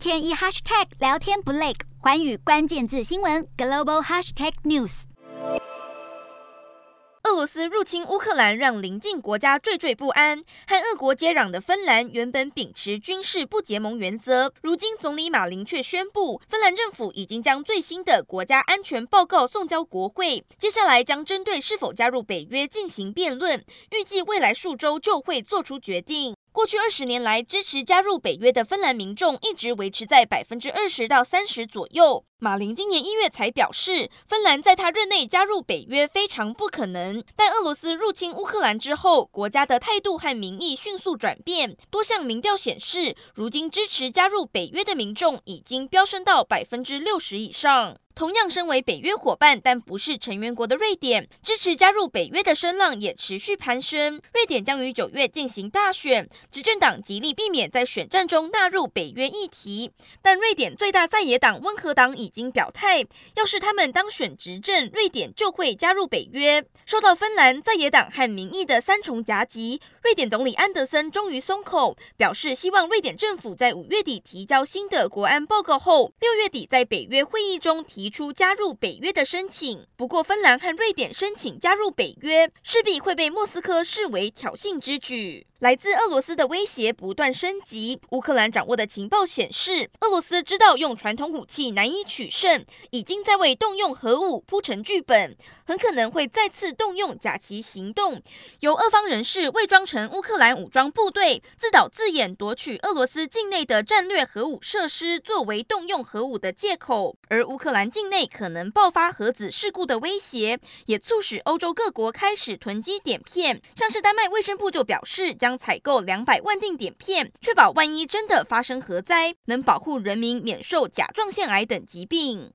天一 hashtag 聊天不累，寰宇关键字新闻 global hashtag news。俄罗斯入侵乌克兰，让邻近国家惴惴不安。和俄国接壤的芬兰原本秉持军事不结盟原则，如今总理马林却宣布，芬兰政府已经将最新的国家安全报告送交国会，接下来将针对是否加入北约进行辩论，预计未来数周就会做出决定。过去二十年来，支持加入北约的芬兰民众一直维持在百分之二十到三十左右。马林今年一月才表示，芬兰在他任内加入北约非常不可能。但俄罗斯入侵乌克兰之后，国家的态度和民意迅速转变。多项民调显示，如今支持加入北约的民众已经飙升到百分之六十以上。同样身为北约伙伴，但不是成员国的瑞典，支持加入北约的声浪也持续攀升。瑞典将于九月进行大选，执政党极力避免在选战中纳入北约议题。但瑞典最大在野党温和党已经表态，要是他们当选执政，瑞典就会加入北约。受到芬兰在野党和民意的三重夹击，瑞典总理安德森终于松口，表示希望瑞典政府在五月底提交新的国安报告后，六月底在北约会议中提。出加入北约的申请，不过芬兰和瑞典申请加入北约，势必会被莫斯科视为挑衅之举。来自俄罗斯的威胁不断升级。乌克兰掌握的情报显示，俄罗斯知道用传统武器难以取取胜，已经在为动用核武铺陈剧本，很可能会再次动用假旗行动，由俄方人士伪装成乌克兰武装部队，自导自演夺取俄罗斯境内的战略核武设施，作为动用核武的借口。而乌克兰境内可能爆发核子事故的威胁，也促使欧洲各国开始囤积碘片。像是丹麦卫生部就表示将。采购两百万锭碘片，确保万一真的发生核灾，能保护人民免受甲状腺癌等疾病。